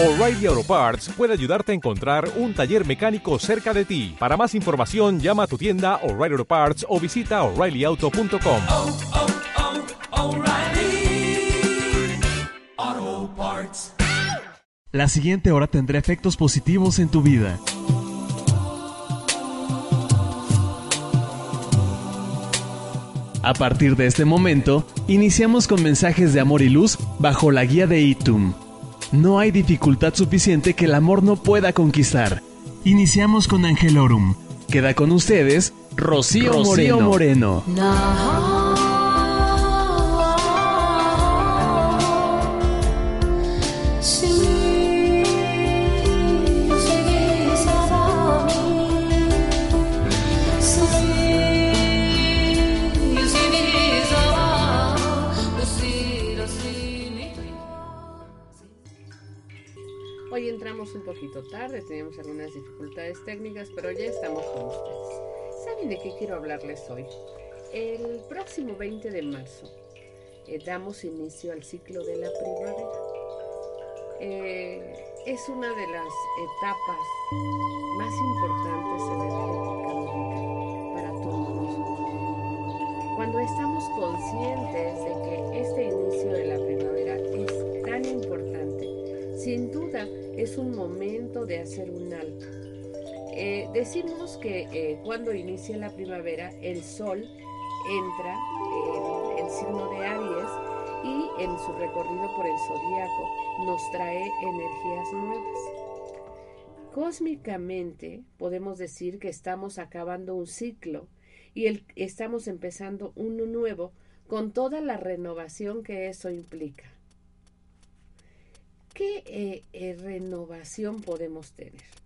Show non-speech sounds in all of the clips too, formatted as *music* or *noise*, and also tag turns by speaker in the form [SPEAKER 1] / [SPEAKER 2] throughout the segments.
[SPEAKER 1] O'Reilly Auto Parts puede ayudarte a encontrar un taller mecánico cerca de ti. Para más información, llama a tu tienda O'Reilly Auto Parts o visita oreillyauto.com.
[SPEAKER 2] oh, oh, Parts.
[SPEAKER 3] La siguiente hora tendrá efectos positivos en tu vida. A partir de este momento, iniciamos con mensajes de amor y luz bajo la guía de Itum. No hay dificultad suficiente que el amor no pueda conquistar. Iniciamos con Angelorum. Queda con ustedes Rocío,
[SPEAKER 4] Rocío
[SPEAKER 3] Moreno.
[SPEAKER 5] Técnicas, pero ya estamos con ustedes. ¿Saben de qué quiero hablarles hoy? El próximo 20 de marzo eh, damos inicio al ciclo de la primavera. Eh, es una de las etapas más importantes energéticamente para todos nosotros. Cuando estamos conscientes de que este inicio de la primavera es tan importante, sin duda es un momento de hacer un alto. Eh, decimos que eh, cuando inicia la primavera el sol entra en el signo de Aries y en su recorrido por el zodiaco nos trae energías nuevas. Cósmicamente podemos decir que estamos acabando un ciclo y estamos empezando uno nuevo con toda la renovación que eso implica. ¿Qué eh, renovación podemos tener?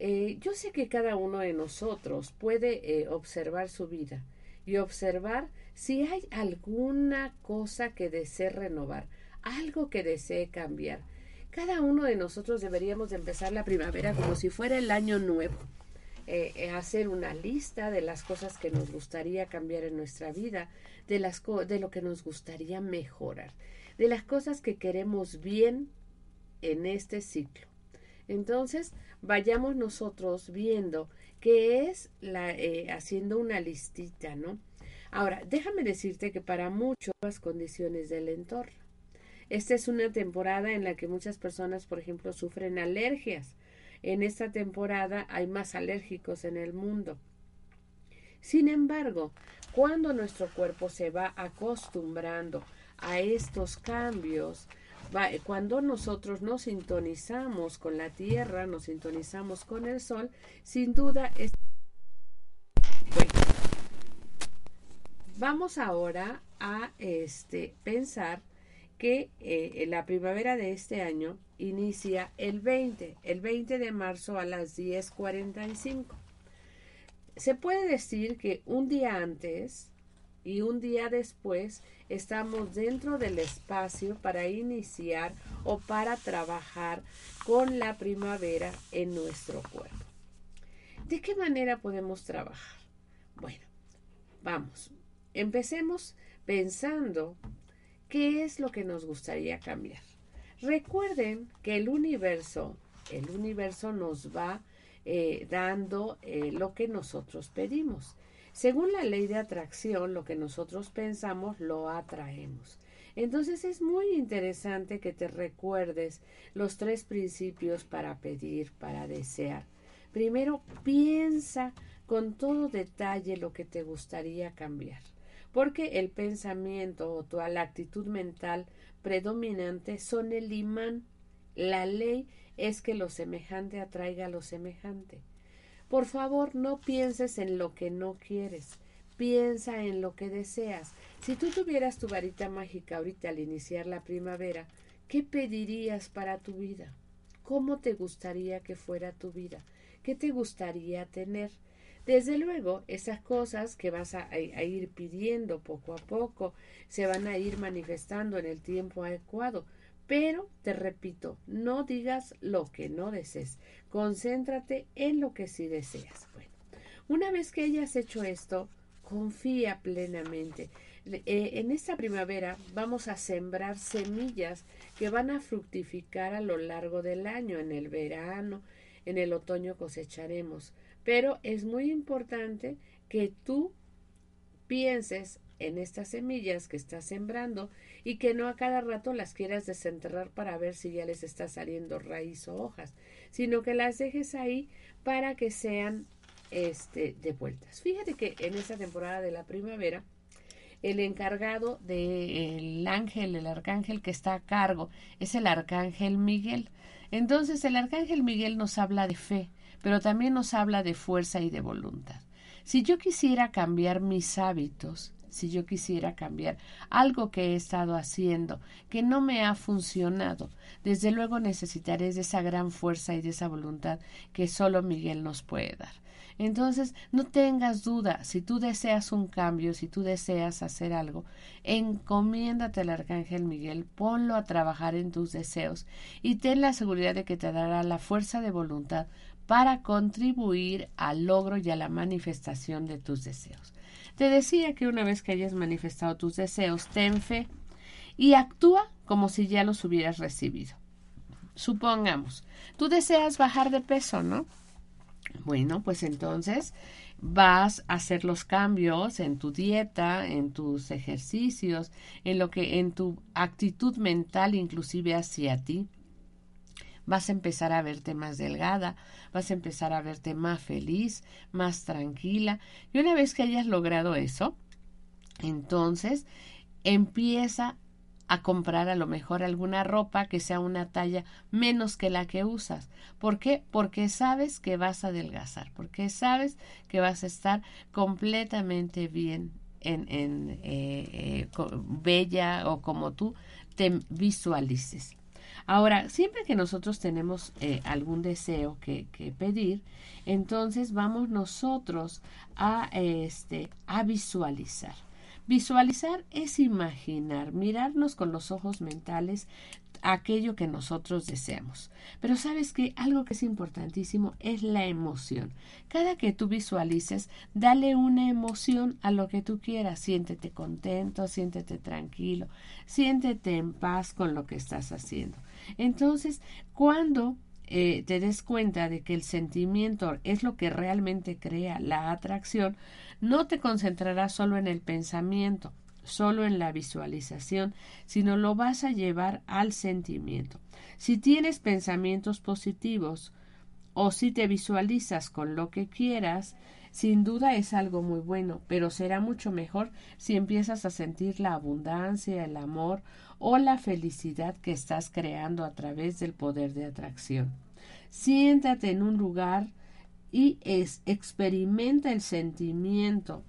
[SPEAKER 5] Eh, yo sé que cada uno de nosotros puede eh, observar su vida y observar si hay alguna cosa que desee renovar, algo que desee cambiar. Cada uno de nosotros deberíamos de empezar la primavera como si fuera el año nuevo. Eh, hacer una lista de las cosas que nos gustaría cambiar en nuestra vida, de, las de lo que nos gustaría mejorar, de las cosas que queremos bien en este ciclo. Entonces, vayamos nosotros viendo qué es la, eh, haciendo una listita, ¿no? Ahora, déjame decirte que para muchos las condiciones del entorno. Esta es una temporada en la que muchas personas, por ejemplo, sufren alergias. En esta temporada hay más alérgicos en el mundo. Sin embargo, cuando nuestro cuerpo se va acostumbrando a estos cambios, cuando nosotros nos sintonizamos con la tierra, nos sintonizamos con el sol, sin duda es... Bueno, vamos ahora a este, pensar que eh, la primavera de este año inicia el 20, el 20 de marzo a las 10.45 se puede decir que un día antes y un día después estamos dentro del espacio para iniciar o para trabajar con la primavera en nuestro cuerpo. ¿De qué manera podemos trabajar? Bueno, vamos, empecemos pensando qué es lo que nos gustaría cambiar. Recuerden que el universo, el universo nos va eh, dando eh, lo que nosotros pedimos. Según la ley de atracción, lo que nosotros pensamos lo atraemos. Entonces es muy interesante que te recuerdes los tres principios para pedir, para desear. Primero, piensa con todo detalle lo que te gustaría cambiar, porque el pensamiento o toda la actitud mental predominante son el imán. La ley es que lo semejante atraiga a lo semejante. Por favor, no pienses en lo que no quieres. Piensa en lo que deseas. Si tú tuvieras tu varita mágica ahorita al iniciar la primavera, ¿qué pedirías para tu vida? ¿Cómo te gustaría que fuera tu vida? ¿Qué te gustaría tener? Desde luego, esas cosas que vas a, a ir pidiendo poco a poco se van a ir manifestando en el tiempo adecuado. Pero, te repito, no digas lo que no desees. Concéntrate en lo que sí deseas. Bueno, una vez que hayas hecho esto, confía plenamente. eh, en esta primavera vamos a sembrar semillas que van a fructificar a lo largo del año, en el verano, en el otoño cosecharemos. Pero es muy importante que tú pienses en estas semillas que estás sembrando y que no a cada rato las quieras desenterrar para ver si ya les está saliendo raíz o hojas, sino que las dejes ahí para que sean este, de vueltas. Fíjate que en esta temporada de la primavera, el encargado del ángel, el arcángel que está a cargo, es el arcángel Miguel. Entonces el arcángel Miguel nos habla de fe, pero también nos habla de fuerza y de voluntad. Si yo quisiera cambiar mis hábitos, si yo quisiera cambiar algo que he estado haciendo que no me ha funcionado, desde luego necesitaré de esa gran fuerza y de esa voluntad que solo Miguel nos puede dar. Entonces, no tengas duda, si tú deseas un cambio, si tú deseas hacer algo, encomiéndate al Arcángel Miguel, ponlo a trabajar en tus deseos y ten la seguridad de que te dará la fuerza de voluntad para contribuir al logro y a la manifestación de tus deseos. Te decía que una vez que hayas manifestado tus deseos, ten fe y actúa como si ya los hubieras recibido. Supongamos, tú deseas bajar de peso, ¿no? Bueno, pues entonces vas a hacer los cambios en tu dieta, en tus ejercicios, en lo que en tu actitud mental inclusive hacia ti. Vas a empezar a verte más delgada, vas a empezar a verte más feliz, más tranquila. Y una vez que hayas logrado eso, entonces empieza a comprar a lo mejor alguna ropa que sea una talla menos que la que usas. ¿Por qué? Porque sabes que vas a adelgazar, porque sabes que vas a estar completamente bien en, en eh, eh, bella o como tú te visualices. Ahora, siempre que nosotros tenemos eh, algún deseo que, que, pedir, entonces vamos nosotros a, este, a visualizar. Visualizar es imaginar, mirarnos con los ojos mentales aquello que nosotros deseamos. Pero sabes que algo que es importantísimo es la emoción. Cada que tú visualices, dale una emoción a lo que tú quieras. Siéntete contento, siéntete tranquilo, siéntete en paz con lo que estás haciendo. Entonces, cuando eh, te des cuenta de que el sentimiento es lo que realmente crea la atracción, no te concentrarás solo en el pensamiento, solo en la visualización, sino lo vas a llevar al sentimiento. Si tienes pensamientos positivos o si te visualizas con lo que quieras, sin duda es algo muy bueno, pero será mucho mejor si empiezas a sentir la abundancia, el amor o la felicidad que estás creando a través del poder de atracción. Siéntate en un lugar y experimenta el sentimiento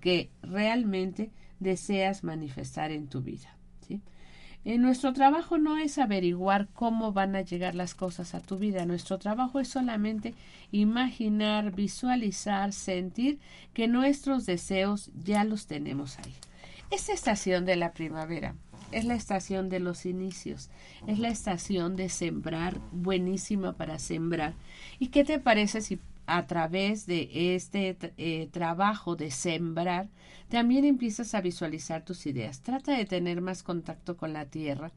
[SPEAKER 5] que realmente deseas manifestar en tu vida. ¿sí? En nuestro trabajo no es averiguar cómo van a llegar las cosas a tu vida. Nuestro trabajo es solamente imaginar, visualizar, sentir que nuestros deseos ya los tenemos ahí. Esta estación de la primavera es la estación de los inicios, es la estación de sembrar, buenísima para sembrar. ¿Y qué te parece si a través de este eh, trabajo de sembrar, también empiezas a visualizar tus ideas. Trata de tener más contacto con la tierra,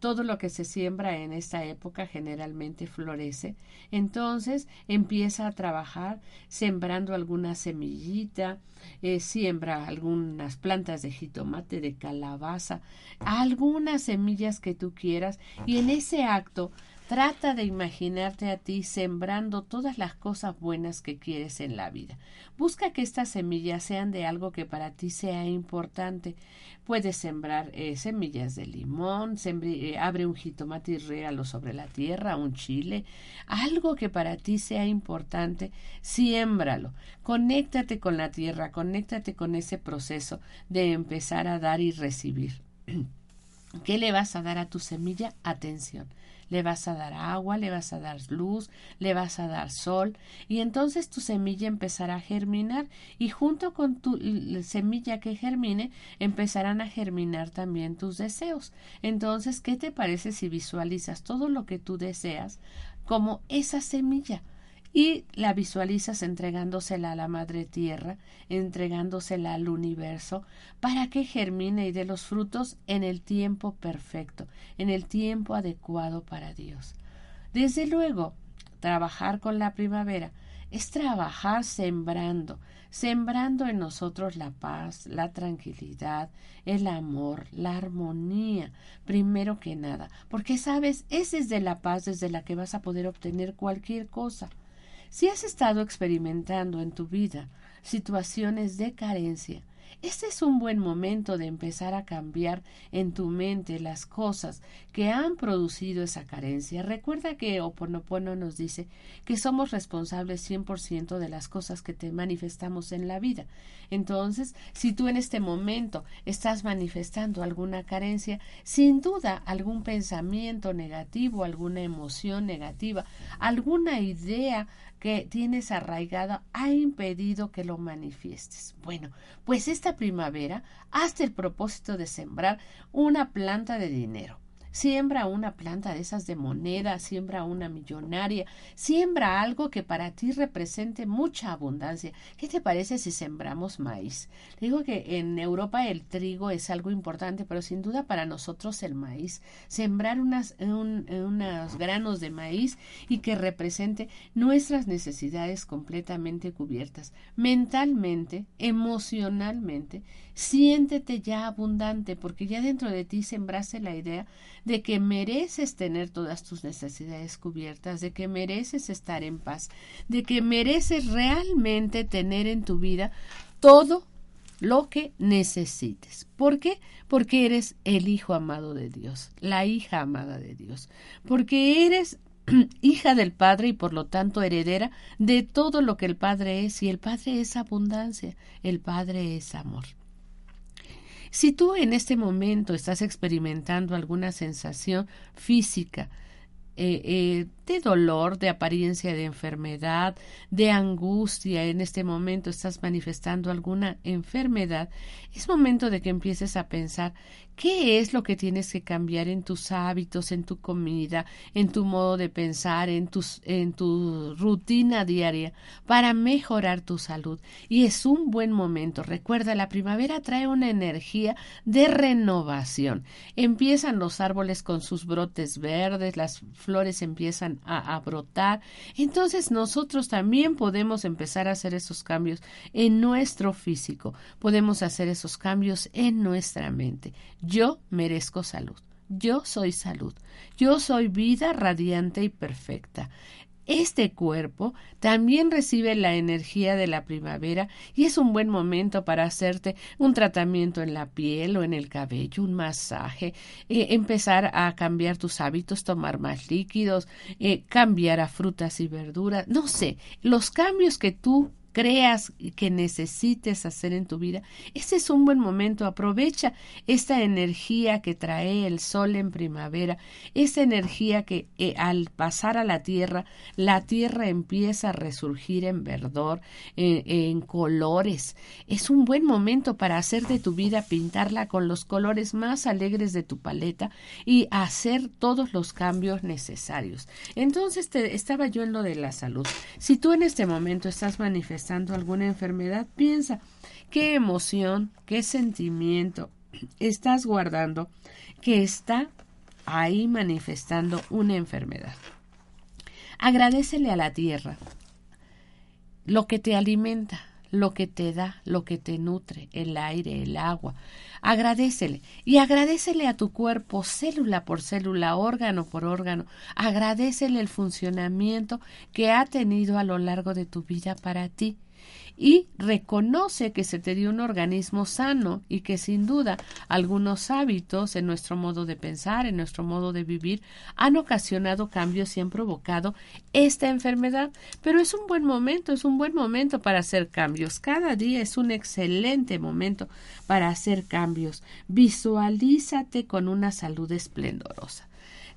[SPEAKER 5] todo lo que se siembra en esta época generalmente florece. Entonces empieza a trabajar sembrando alguna semillita, eh, siembra algunas plantas de jitomate, de calabaza, algunas semillas que tú quieras y en ese acto Trata de imaginarte a ti sembrando todas las cosas buenas que quieres en la vida. Busca que estas semillas sean de algo que para ti sea importante. Puedes sembrar eh, semillas de limón, eh, abre un jitomate y regalo sobre la tierra, un chile, algo que para ti sea importante, siémbralo. Conéctate con la tierra, conéctate con ese proceso de empezar a dar y recibir. *clears throat* ¿Qué le vas a dar a tu semilla? Atención le vas a dar agua, le vas a dar luz, le vas a dar sol y entonces tu semilla empezará a germinar y junto con tu semilla que germine empezarán a germinar también tus deseos. Entonces, ¿qué te parece si visualizas todo lo que tú deseas como esa semilla? Y la visualizas entregándosela a la Madre Tierra, entregándosela al universo, para que germine y dé los frutos en el tiempo perfecto, en el tiempo adecuado para Dios. Desde luego, trabajar con la primavera es trabajar sembrando, sembrando en nosotros la paz, la tranquilidad, el amor, la armonía, primero que nada, porque sabes, es desde la paz desde la que vas a poder obtener cualquier cosa. Si has estado experimentando en tu vida situaciones de carencia, este es un buen momento de empezar a cambiar en tu mente las cosas que han producido esa carencia. Recuerda que Oponopono nos dice que somos responsables 100% de las cosas que te manifestamos en la vida. Entonces, si tú en este momento estás manifestando alguna carencia, sin duda algún pensamiento negativo, alguna emoción negativa, alguna idea que tienes arraigada ha impedido que lo manifiestes. Bueno, pues esta primavera hazte el propósito de sembrar una planta de dinero. Siembra una planta de esas de moneda, siembra una millonaria, siembra algo que para ti represente mucha abundancia. ¿Qué te parece si sembramos maíz? Digo que en Europa el trigo es algo importante, pero sin duda para nosotros el maíz. Sembrar unas, unos granos de maíz y que represente nuestras necesidades completamente cubiertas. Mentalmente, emocionalmente, siéntete ya abundante porque ya dentro de ti sembraste la idea de que mereces tener todas tus necesidades cubiertas, de que mereces estar en paz, de que mereces realmente tener en tu vida todo lo que necesites. ¿Por qué? Porque eres el hijo amado de Dios, la hija amada de Dios, porque eres *clears throat* hija del Padre y por lo tanto heredera de todo lo que el Padre es, y el Padre es abundancia, el Padre es amor. Si tú en este momento estás experimentando alguna sensación física, eh, eh, de dolor, de apariencia de enfermedad, de angustia, en este momento estás manifestando alguna enfermedad, es momento de que empieces a pensar qué es lo que tienes que cambiar en tus hábitos, en tu comida, en tu modo de pensar, en, tus, en tu rutina diaria para mejorar tu salud. Y es un buen momento. Recuerda, la primavera trae una energía de renovación. Empiezan los árboles con sus brotes verdes, las flores empiezan a, brotar. Entonces nosotros también podemos empezar a hacer esos cambios en nuestro físico, podemos hacer esos cambios en nuestra mente. Yo merezco salud. Yo soy salud. Yo soy vida radiante y perfecta. Este cuerpo también recibe la energía de la primavera y es un buen momento para hacerte un tratamiento en la piel o en el cabello, un masaje, eh, empezar a cambiar tus hábitos, tomar más líquidos, eh, cambiar a frutas y verduras, no sé, los cambios que tú creas que necesites hacer en tu vida, ese es un buen momento. Aprovecha esta energía que trae el sol en primavera, esa energía que eh, al pasar a la tierra, la tierra empieza a resurgir en verdor, en colores. Es un buen momento para hacer de tu vida, pintarla con los colores más alegres de tu paleta y hacer todos los cambios necesarios. Entonces te, estaba yo en lo de la salud. Si tú en este momento estás manifestando alguna enfermedad, piensa qué emoción, qué sentimiento estás guardando que está ahí manifestando una enfermedad. Agradecele a la tierra lo que te alimenta, lo que te da, lo que te nutre, el aire, el agua. Agradecele y agradecele a tu cuerpo célula por célula, órgano por órgano. Agradecele el funcionamiento que ha tenido a lo largo de tu vida para ti y reconoce que se te dio un organismo sano y que sin duda algunos hábitos en nuestro modo de pensar, en nuestro modo de vivir, han ocasionado cambios y han provocado esta enfermedad. Pero es un buen momento, es un buen momento para hacer cambios. Cada día es un excelente momento para hacer cambios. Visualízate con una salud esplendorosa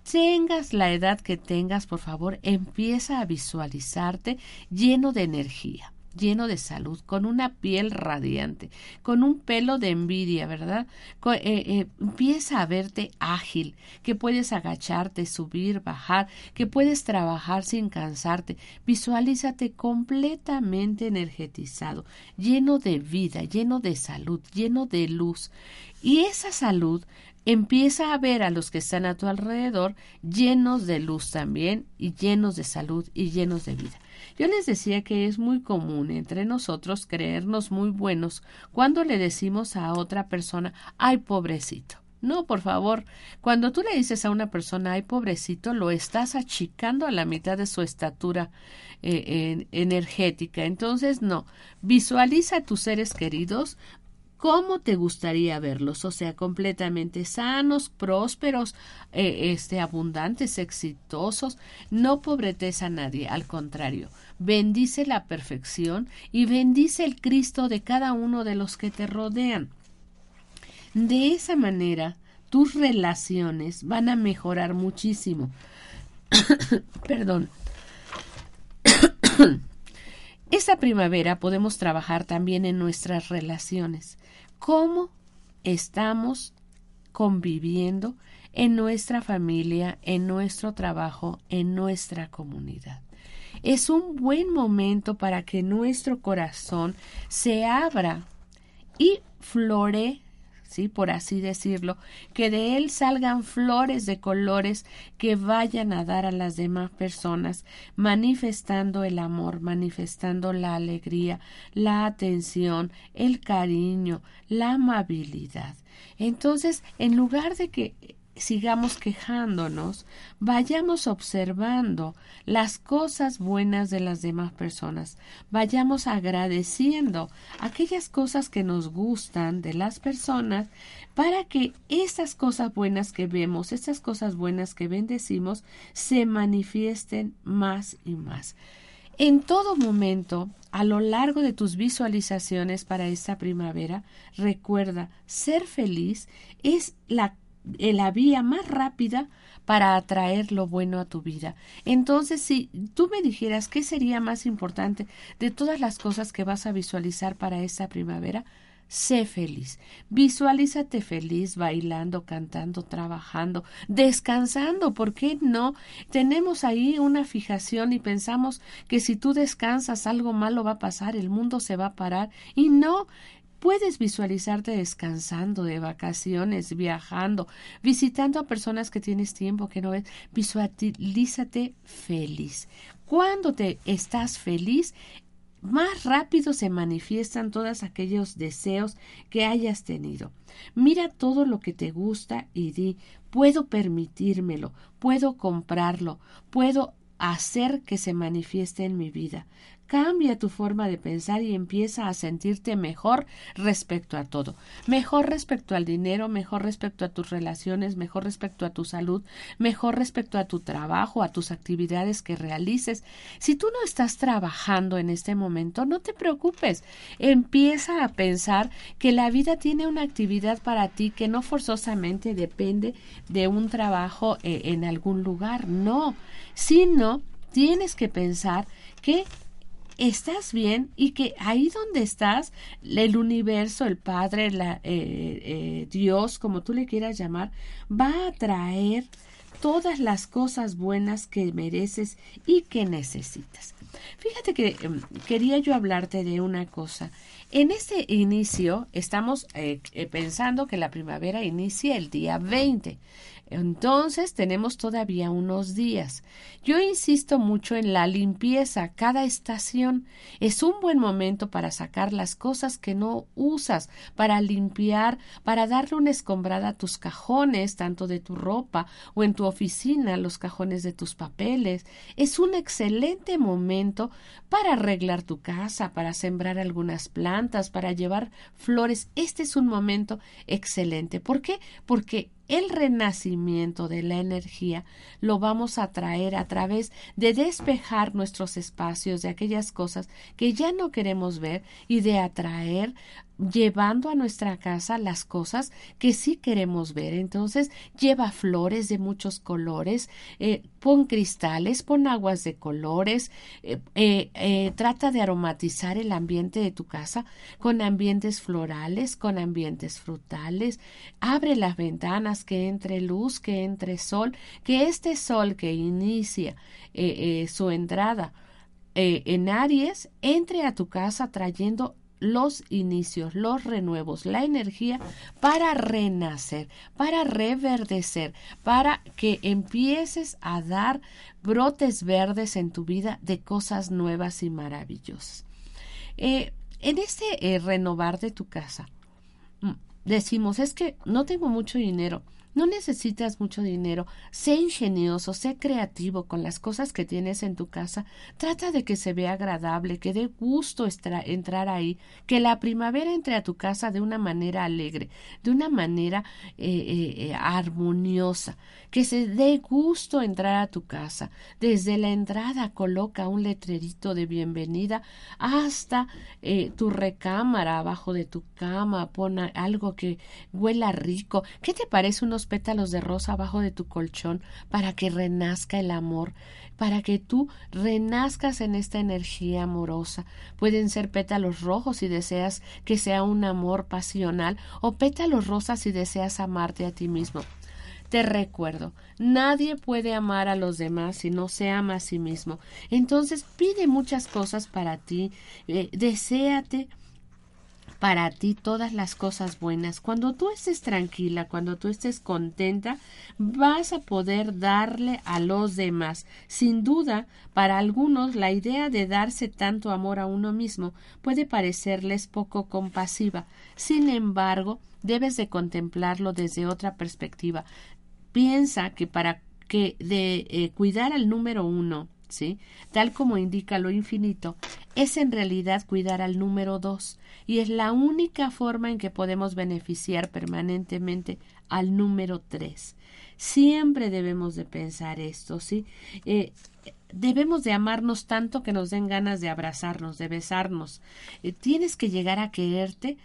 [SPEAKER 5] tengas la edad que tengas, por favor, empieza a visualizarte lleno de energía lleno de salud, con una piel radiante, con un pelo de envidia, ¿verdad? Co- eh, eh, empieza a verte ágil, que puedes agacharte, subir, bajar, que puedes trabajar sin cansarte. Visualízate completamente energetizado, lleno de vida, lleno de salud, lleno de luz. Y esa salud empieza a ver a los que están a tu alrededor llenos de luz también y llenos de salud y llenos de vida. Yo les decía que es muy común entre nosotros creernos muy buenos cuando le decimos a otra persona, ay pobrecito. No, por favor, cuando tú le dices a una persona, ay pobrecito, lo estás achicando a la mitad de su estatura eh, en- energética. Entonces, no, visualiza a tus seres queridos cómo te gustaría verlos, o sea, completamente sanos, prósperos, eh, este, abundantes, exitosos. No pobretes a nadie, al contrario, bendice la perfección y bendice el Cristo de cada uno de los que te rodean. De esa manera, tus relaciones van a mejorar muchísimo. *coughs* Perdón. *coughs* Esta primavera podemos trabajar también en nuestras relaciones. ¿Cómo estamos conviviendo en nuestra familia, en nuestro trabajo, en nuestra comunidad? Es un buen momento para que nuestro corazón se abra y flore, por así decirlo, que de él salgan flores de colores que vayan a dar a las demás personas, manifestando el amor, manifestando la alegría, la atención, el cariño, la amabilidad. Entonces, en lugar de que sigamos quejándonos, vayamos observando las cosas buenas de las demás personas, vayamos agradeciendo aquellas cosas que nos gustan de las personas para que esas cosas buenas que vemos, esas cosas buenas que bendecimos, se manifiesten más y más. En todo momento, a lo largo de tus visualizaciones para esta primavera, recuerda, ser feliz es la la vía más rápida para atraer lo bueno a tu vida. Entonces, si tú me dijeras qué sería más importante de todas las cosas que vas a visualizar para esta primavera, sé feliz. Visualízate feliz, bailando, cantando, trabajando, descansando. ¿Por qué no? Tenemos ahí una fijación y pensamos que si tú descansas algo malo va a pasar, el mundo se va a parar. Y no, Puedes visualizarte descansando de vacaciones, viajando, visitando a personas que tienes tiempo que no ves. Visualízate feliz. Cuando te estás feliz, más rápido se manifiestan todos aquellos deseos que hayas tenido. Mira todo lo que te gusta y di, puedo permitírmelo, puedo comprarlo, puedo hacer que se manifieste en mi vida. Cambia tu forma de pensar y empieza a sentirte mejor respecto a todo. Mejor respecto al dinero, mejor respecto a tus relaciones, mejor respecto a tu salud, mejor respecto a tu trabajo, a tus actividades que realices. Si tú no estás trabajando en este momento, no te preocupes. Empieza a pensar que la vida tiene una actividad para ti que no forzosamente depende de un trabajo eh, en algún lugar. No, sino tienes que pensar que estás bien y que ahí donde estás, el universo, el Padre, la, eh, eh, Dios, como tú le quieras llamar, va a traer todas las cosas buenas que mereces y que necesitas. Fíjate que eh, quería yo hablarte de una cosa. En este inicio estamos eh, eh, pensando que la primavera inicia el día 20. Entonces tenemos todavía unos días. Yo insisto mucho en la limpieza. Cada estación es un buen momento para sacar las cosas que no usas, para limpiar, para darle una escombrada a tus cajones, tanto de tu ropa o en tu oficina, los cajones de tus papeles. Es un excelente momento para arreglar tu casa, para sembrar algunas plantas, para llevar flores. Este es un momento excelente. ¿Por qué? Porque el renacimiento de la energía lo vamos a traer a través de despejar nuestros espacios de aquellas cosas que ya no queremos ver y de atraer llevando a nuestra casa las cosas que sí queremos ver. Entonces, lleva flores de muchos colores, eh, pon cristales, pon aguas de colores, eh, eh, trata de aromatizar el ambiente de tu casa con ambientes florales, con ambientes frutales. Abre las ventanas, que entre luz, que entre sol, que este sol que inicia su entrada en Aries entre a tu casa trayendo los inicios, los renuevos, la energía para renacer, para reverdecer, para que empieces a dar brotes verdes en tu vida de cosas nuevas y maravillosas. Eh, en este eh, renovar de tu casa, mm, decimos, es que no tengo mucho dinero, no necesitas mucho dinero. Sé ingenioso, sé creativo con las cosas que tienes en tu casa. Trata de que se vea agradable, que dé gusto entrar ahí, que la primavera entre a tu casa de una manera alegre, de una manera eh, eh, eh, armoniosa, que se dé gusto entrar a tu casa. Desde la entrada coloca un letrerito de bienvenida hasta tu recámara, abajo de tu cama, pon algo que huela rico. ¿Qué te parece unos pétalos de rosa abajo de tu colchón para que renazca el amor, para que tú renazcas en esta energía amorosa. Pueden ser pétalos rojos si deseas que sea un amor pasional o pétalos rosas si deseas amarte a ti mismo. Te recuerdo, nadie puede amar a los demás si no se ama a sí mismo. Entonces pide muchas cosas para ti, eh, deséate, para ti todas las cosas buenas. Cuando tú estés tranquila, cuando tú estés contenta, vas a poder darle a los demás. Sin duda, para algunos la idea de darse tanto amor a uno mismo puede parecerles poco compasiva. Sin embargo, debes de contemplarlo desde otra perspectiva. Piensa que para que de eh, cuidar al número uno ¿sí? Tal como indica lo infinito, es en realidad cuidar al número dos, y es la única forma en que podemos beneficiar permanentemente al número tres. Siempre debemos de pensar esto, ¿sí? Eh, debemos de amarnos tanto que nos den ganas de abrazarnos, de besarnos. Eh, tienes que llegar a quererte,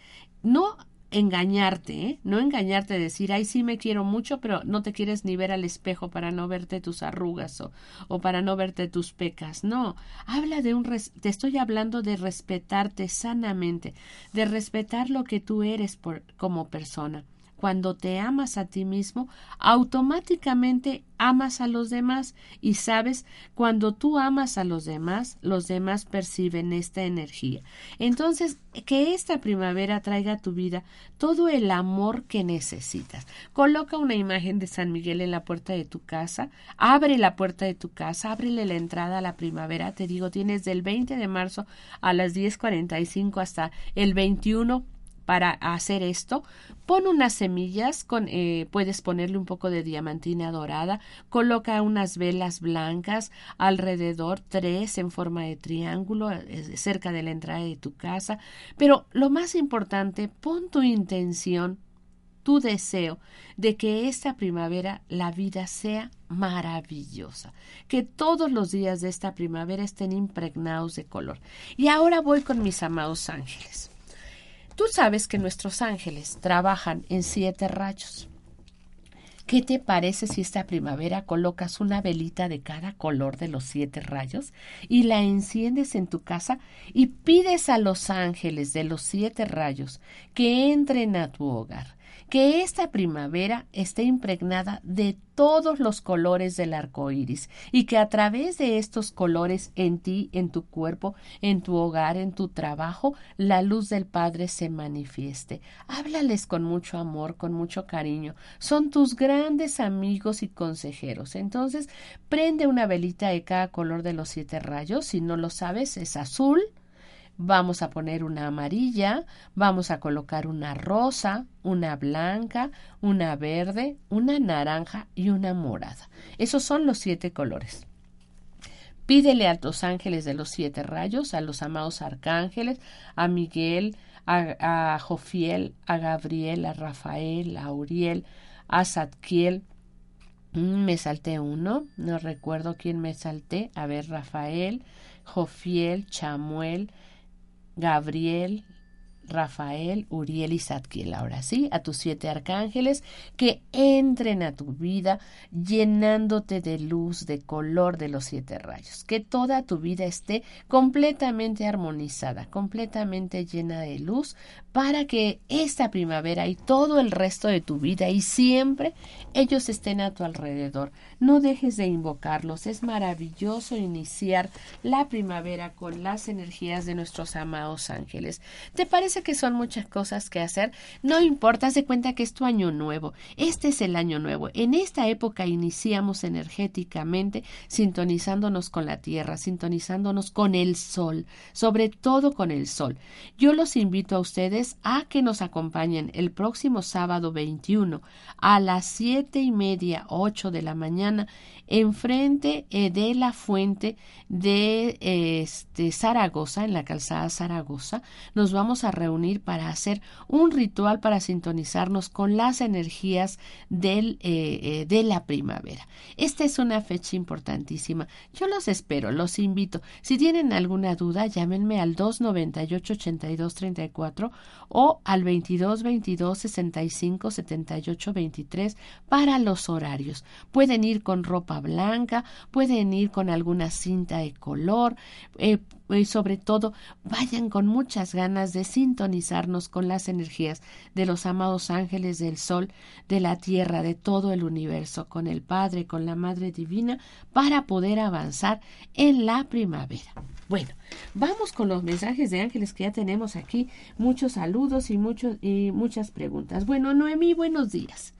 [SPEAKER 5] no engañarte, ¿eh? no engañarte, decir, ay, sí me quiero mucho, pero no te quieres ni ver al espejo para no verte tus arrugas o, o para no verte tus pecas. No, habla de un, te estoy hablando de respetarte sanamente, de respetar lo que tú eres por, como persona cuando te amas a ti mismo, automáticamente amas a los demás y sabes, cuando tú amas a los demás, los demás perciben esta energía. Entonces, que esta primavera traiga a tu vida todo el amor que necesitas. Coloca una imagen de San Miguel en la puerta de tu casa, abre la puerta de tu casa, ábrele la entrada a la primavera, te digo, tienes del 20 de marzo a las 10.45 hasta el 21 para hacer esto, pon unas semillas, eh, puedes ponerle un poco de diamantina dorada, coloca unas velas blancas alrededor, tres en forma de triángulo, eh, cerca de la entrada de tu casa, pero lo más importante, pon tu intención tu deseo de que esta primavera la vida sea maravillosa, que todos los días de esta primavera estén impregnados de color. Y ahora voy con mis amados ángeles. Tú sabes que nuestros ángeles trabajan en siete rayos. ¿Qué te parece si esta primavera colocas una velita de cada color de los siete rayos y la enciendes en tu casa y pides a los ángeles de los siete rayos que entren a tu hogar? Que esta primavera esté impregnada de todos los colores del arco iris y que a través de estos colores en ti, en tu cuerpo, en tu hogar, en tu trabajo, la luz del Padre se manifieste. Háblales con mucho amor, con mucho cariño. Son tus grandes amigos y consejeros. Entonces, prende una velita de cada color de los siete rayos. Si no lo sabes, es azul, Vamos a poner una amarilla, vamos a colocar una rosa, una blanca, una verde, una naranja y una morada. Esos son los siete colores. Pídele a los ángeles de los siete rayos, a los amados arcángeles, a Miguel, a, Jofiel, a Gabriel, a Rafael, a Uriel, a Zadkiel. Mm, me salté uno, no recuerdo quién me salté. A ver, Rafael, Jofiel, Chamuel, Gabriel, Rafael, Uriel y Zadkiel. Ahora sí, a tus siete arcángeles que entren a tu vida llenándote de luz, de color de los siete rayos. Que toda tu vida esté completamente armonizada, completamente llena de luz para que esta primavera y todo el resto de tu vida y siempre ellos estén a tu alrededor. No dejes de invocarlos. Es maravilloso iniciar la primavera con las energías de nuestros amados ángeles. ¿Te parece que son muchas cosas que hacer? No importa, se cuenta que es tu año nuevo. Este es el año nuevo. En esta época iniciamos energéticamente sintonizándonos con la tierra, sintonizándonos con el sol, sobre todo con el sol. Yo los invito a ustedes a que nos acompañen el próximo sábado 21 a las siete y media, ocho de la mañana, enfrente eh, de la fuente de este, Zaragoza, en la calzada Zaragoza. Nos vamos a reunir para hacer un ritual para sintonizarnos con las energías del, eh, eh, de la primavera. Esta es una fecha importantísima. Yo los espero, los invito. Si tienen alguna duda, llámenme al 298 82 34 o al 22 22 65 78 23 para los horarios. Pueden ir con ropa blanca, pueden ir con alguna cinta de color, eh, y sobre todo vayan con muchas ganas de sintonizarnos con las energías de los amados ángeles del sol, de la tierra, de todo el universo, con el Padre, con la Madre Divina, para poder avanzar en la primavera. Bueno, vamos con los mensajes de ángeles que ya tenemos aquí. Muchos saludos y, y muchas preguntas. Bueno, Noemí, buenos días.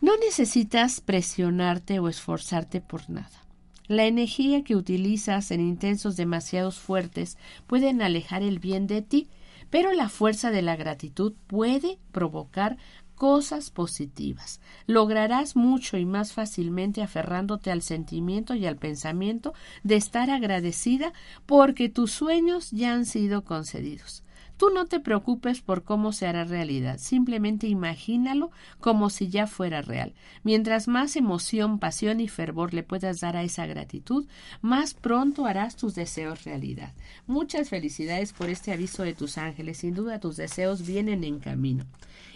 [SPEAKER 5] No necesitas presionarte o esforzarte por nada. La energía que utilizas en intensos demasiados fuertes pueden alejar el bien de ti, pero la fuerza de la gratitud puede provocar cosas positivas. Lograrás mucho y más fácilmente aferrándote al sentimiento y al pensamiento de estar agradecida porque tus sueños ya han sido concedidos. Tú no te preocupes por cómo se hará realidad, simplemente imagínalo como si ya fuera real. Mientras más emoción, pasión y fervor le puedas dar a esa gratitud, más pronto harás tus deseos realidad. Muchas felicidades por este aviso de tus ángeles, sin duda tus deseos vienen en camino.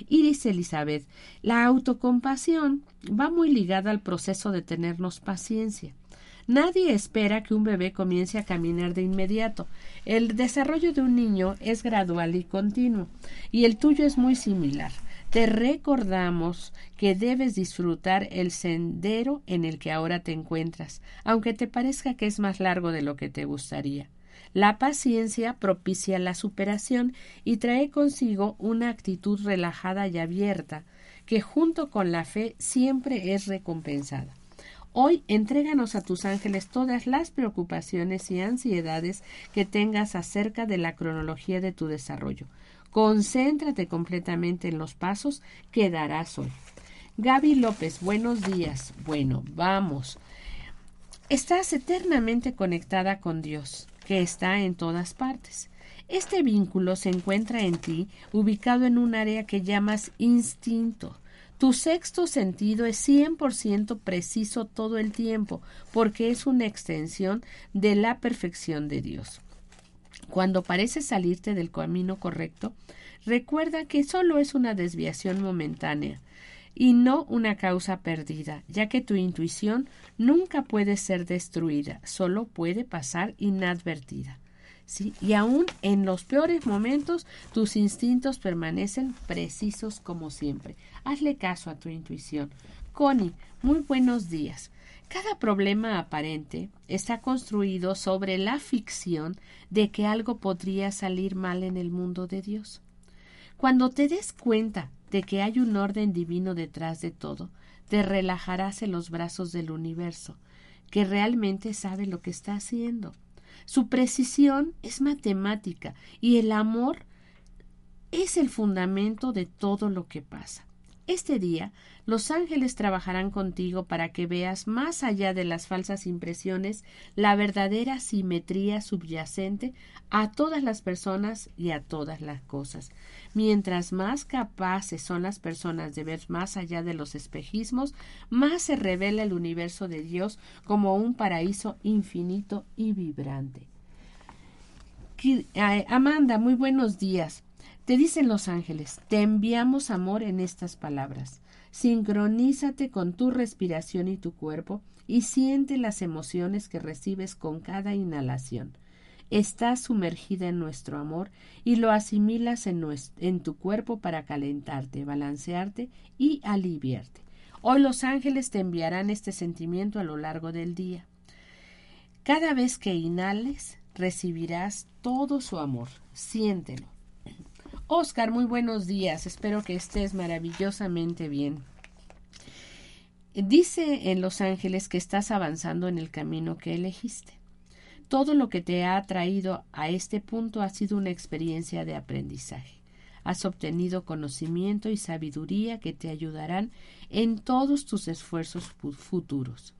[SPEAKER 5] Dice Elizabeth, la autocompasión va muy ligada al proceso de tenernos paciencia. Nadie espera que un bebé comience a caminar de inmediato. El desarrollo de un niño es gradual y continuo, y el tuyo es muy similar. Te recordamos que debes disfrutar el sendero en el que ahora te encuentras, aunque te parezca que es más largo de lo que te gustaría. La paciencia propicia la superación y trae consigo una actitud relajada y abierta, que junto con la fe siempre es recompensada. Hoy entréganos a tus ángeles todas las preocupaciones y ansiedades que tengas acerca de la cronología de tu desarrollo. Concéntrate completamente en los pasos que darás hoy. Gaby López, buenos días. Bueno, vamos. Estás eternamente conectada con Dios, que está en todas partes. Este vínculo se encuentra en ti, ubicado en un área que llamas instinto. Tu sexto sentido es 100% preciso todo el tiempo, porque es una extensión de la perfección de Dios. Cuando parece salirte del camino correcto, recuerda que solo es una desviación momentánea y no una causa perdida, ya que tu intuición nunca puede ser destruida, solo puede pasar inadvertida. Y aún en los peores momentos, tus instintos permanecen precisos como siempre. Hazle caso a tu intuición. Connie, muy buenos días. Cada problema aparente está construido sobre la ficción de que algo podría salir mal en el mundo de Dios. Cuando te des cuenta de que hay un orden divino detrás de todo, te relajarás en los brazos del universo, que realmente sabe lo que está haciendo. Su precisión es matemática y el amor es el fundamento de todo lo que pasa. Este día los ángeles trabajarán contigo para que veas más allá de las falsas impresiones la verdadera simetría subyacente a todas las personas y a todas las cosas. Mientras más capaces son las personas de ver más allá de los espejismos, más se revela el universo de Dios como un paraíso infinito y vibrante. Eh, Amanda, muy buenos días. Te dicen los ángeles, te enviamos amor en estas palabras. Sincronízate con tu respiración y tu cuerpo y siente las emociones que recibes con cada inhalación. Estás sumergida en nuestro amor y lo asimilas en, tu cuerpo para calentarte, balancearte y aliviarte. Hoy los ángeles te enviarán este sentimiento a lo largo del día. Cada vez que inhales, recibirás todo su amor. Siéntelo. Oscar, muy buenos días. Espero que estés maravillosamente bien. Dice en Los Ángeles que estás avanzando en el camino que elegiste. Todo lo que te ha traído a este punto ha sido una experiencia de aprendizaje. Has obtenido conocimiento y sabiduría que te ayudarán en todos tus esfuerzos futuros.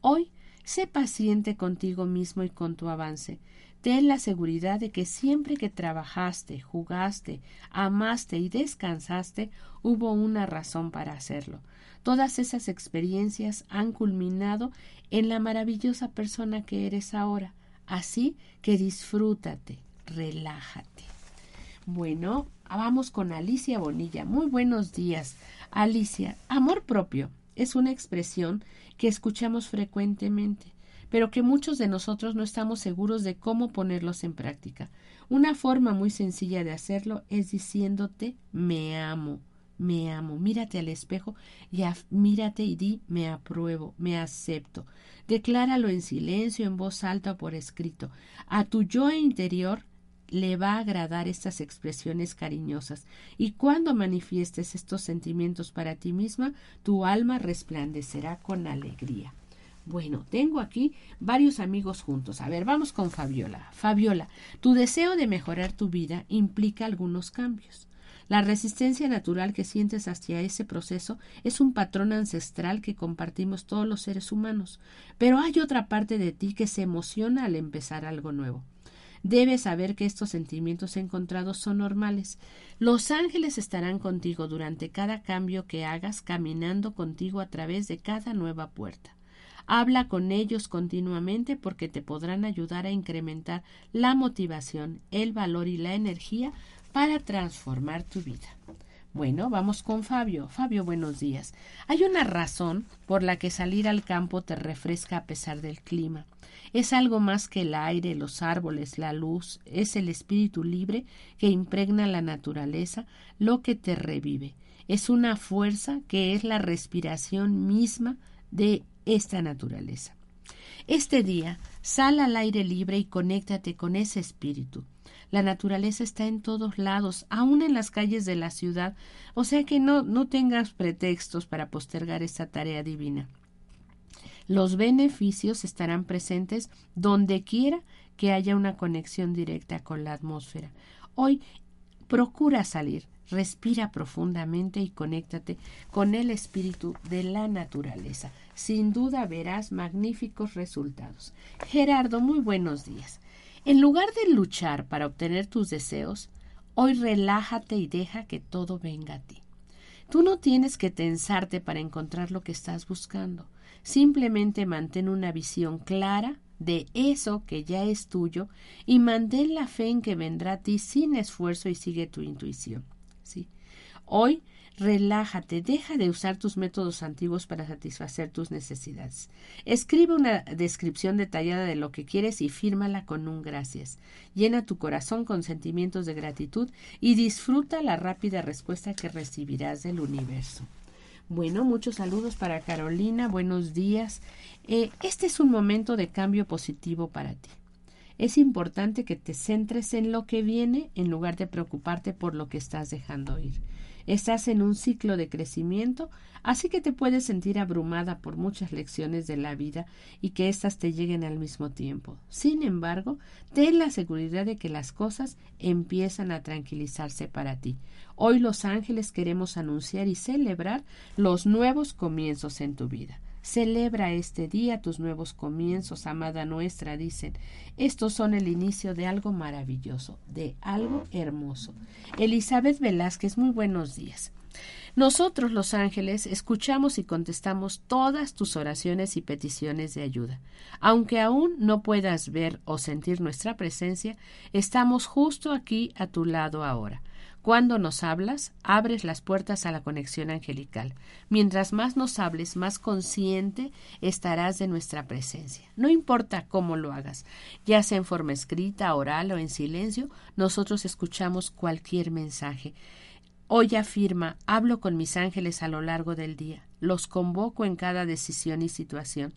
[SPEAKER 5] Hoy, sé paciente contigo mismo y con tu avance, ten la seguridad de que siempre que trabajaste, jugaste, amaste y descansaste, hubo una razón para hacerlo. Todas esas experiencias han culminado en la maravillosa persona que eres ahora. Así que disfrútate, relájate. Bueno, vamos con Alicia Bonilla. Muy buenos días. Alicia, amor propio es una expresión que escuchamos frecuentemente pero que muchos de nosotros no estamos seguros de cómo ponerlos en práctica. Una forma muy sencilla de hacerlo es diciéndote me amo, me amo. Mírate al espejo y mírate y di me apruebo, me acepto. Decláralo en silencio, en voz alta o por escrito. A tu yo interior le va a agradar estas expresiones cariñosas y cuando manifiestes estos sentimientos para ti misma, tu alma resplandecerá con alegría. Bueno, tengo aquí varios amigos juntos. A ver, vamos con Fabiola. Fabiola, tu deseo de mejorar tu vida implica algunos cambios. La resistencia natural que sientes hacia ese proceso es un patrón ancestral que compartimos todos los seres humanos, pero hay otra parte de ti que se emociona al empezar algo nuevo. Debes saber que estos sentimientos encontrados son normales. Los ángeles estarán contigo durante cada cambio que hagas, caminando contigo a través de cada nueva puerta. Habla con ellos continuamente porque te podrán ayudar a incrementar la motivación, el valor y la energía para transformar tu vida. Bueno, vamos con Fabio. Fabio, buenos días. Hay una razón por la que salir al campo te refresca a pesar del clima. Es algo más que el aire, los árboles, la luz, es el espíritu libre que impregna la naturaleza, lo que te revive. Es una fuerza que es la respiración misma de esta naturaleza. Este día, sal al aire libre y conéctate con ese espíritu. La naturaleza está en todos lados, aun en las calles de la ciudad, o sea que no, no tengas pretextos para postergar esta tarea divina. Los beneficios estarán presentes donde quiera que haya una conexión directa con la atmósfera. Hoy procura salir, respira profundamente y conéctate con el espíritu de la naturaleza. Sin duda verás magníficos resultados. Gerardo, muy buenos días. En lugar de luchar para obtener tus deseos, hoy relájate y deja que todo venga a ti. Tú no tienes que tensarte para encontrar lo que estás buscando. Simplemente mantén una visión clara de eso que ya es tuyo y mantén la fe en que vendrá a ti sin esfuerzo y sigue tu intuición. ¿sí? Hoy relájate, deja de usar tus métodos antiguos para satisfacer tus necesidades. Escribe una descripción detallada de lo que quieres y fírmala con un gracias. Llena tu corazón con sentimientos de gratitud y disfruta la rápida respuesta que recibirás del universo. Bueno, muchos saludos para Carolina, buenos días. Eh, este es un momento de cambio positivo para ti. Es importante que te centres en lo que viene en lugar de preocuparte por lo que estás dejando ir. Estás en un ciclo de crecimiento, así que te puedes sentir abrumada por muchas lecciones de la vida y que éstas te lleguen al mismo tiempo. Sin embargo, ten la seguridad de que las cosas empiezan a tranquilizarse para ti. Hoy los ángeles queremos anunciar y celebrar los nuevos comienzos en tu vida. Celebra este día tus nuevos comienzos, amada nuestra, dicen. Estos son el inicio de algo maravilloso, de algo hermoso. Elizabeth Velázquez, muy buenos días. Nosotros, los ángeles, escuchamos y contestamos todas tus oraciones y peticiones de ayuda. Aunque aún no puedas ver o sentir nuestra presencia, estamos justo aquí a tu lado ahora. Cuando nos hablas, abres las puertas a la conexión angelical. Mientras más nos hables, más consciente estarás de nuestra presencia. No importa cómo lo hagas, ya sea en forma escrita, oral o en silencio, nosotros escuchamos cualquier mensaje. Hoy afirma, hablo con mis ángeles a lo largo del día, los convoco en cada decisión y situación,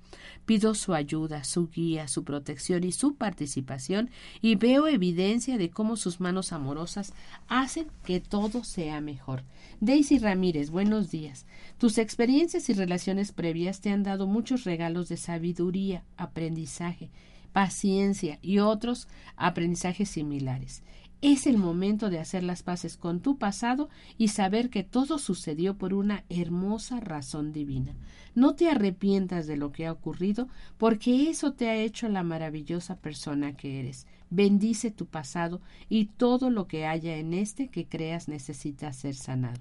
[SPEAKER 5] pido su ayuda, su guía, su protección y su participación y veo evidencia de cómo sus manos amorosas hacen que todo sea mejor. Daisy Ramírez, buenos días. Tus experiencias y relaciones previas te han dado muchos regalos de sabiduría, aprendizaje, paciencia y otros aprendizajes similares. Es el momento de hacer las paces con tu pasado y saber que todo sucedió por una hermosa razón divina. No te arrepientas de lo que ha ocurrido, porque eso te ha hecho la maravillosa persona que eres. Bendice tu pasado y todo lo que haya en este que creas necesita ser sanado.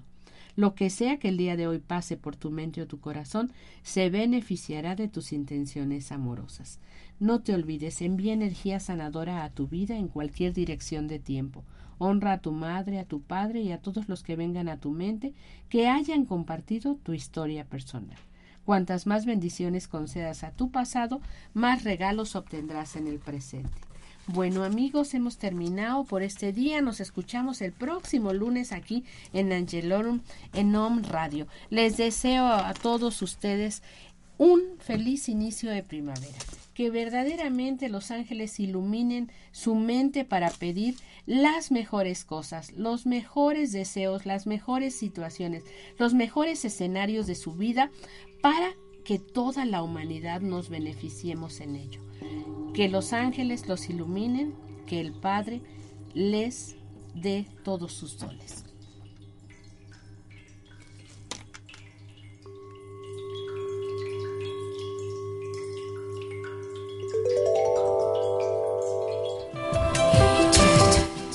[SPEAKER 5] Lo que sea que el día de hoy pase por tu mente o tu corazón, se beneficiará de tus intenciones amorosas. No te olvides, envía energía sanadora a tu vida en cualquier dirección de tiempo. Honra a tu madre, a tu padre y a todos los que vengan a tu mente que hayan compartido tu historia personal. Cuantas más bendiciones concedas a tu pasado, más regalos obtendrás en el presente. Bueno amigos, hemos terminado por este día. Nos escuchamos el próximo lunes aquí en Angelorum en Om Radio. Les deseo a todos ustedes un feliz inicio de primavera. Que verdaderamente los ángeles iluminen su mente para pedir las mejores cosas, los mejores deseos, las mejores situaciones, los mejores escenarios de su vida para que toda la humanidad nos beneficiemos en ello. Que los ángeles los iluminen, que el Padre les dé todos sus dones.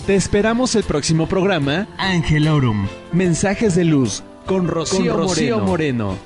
[SPEAKER 3] Te esperamos el próximo programa Angelorum. Mensajes de luz con Rocío, Moreno.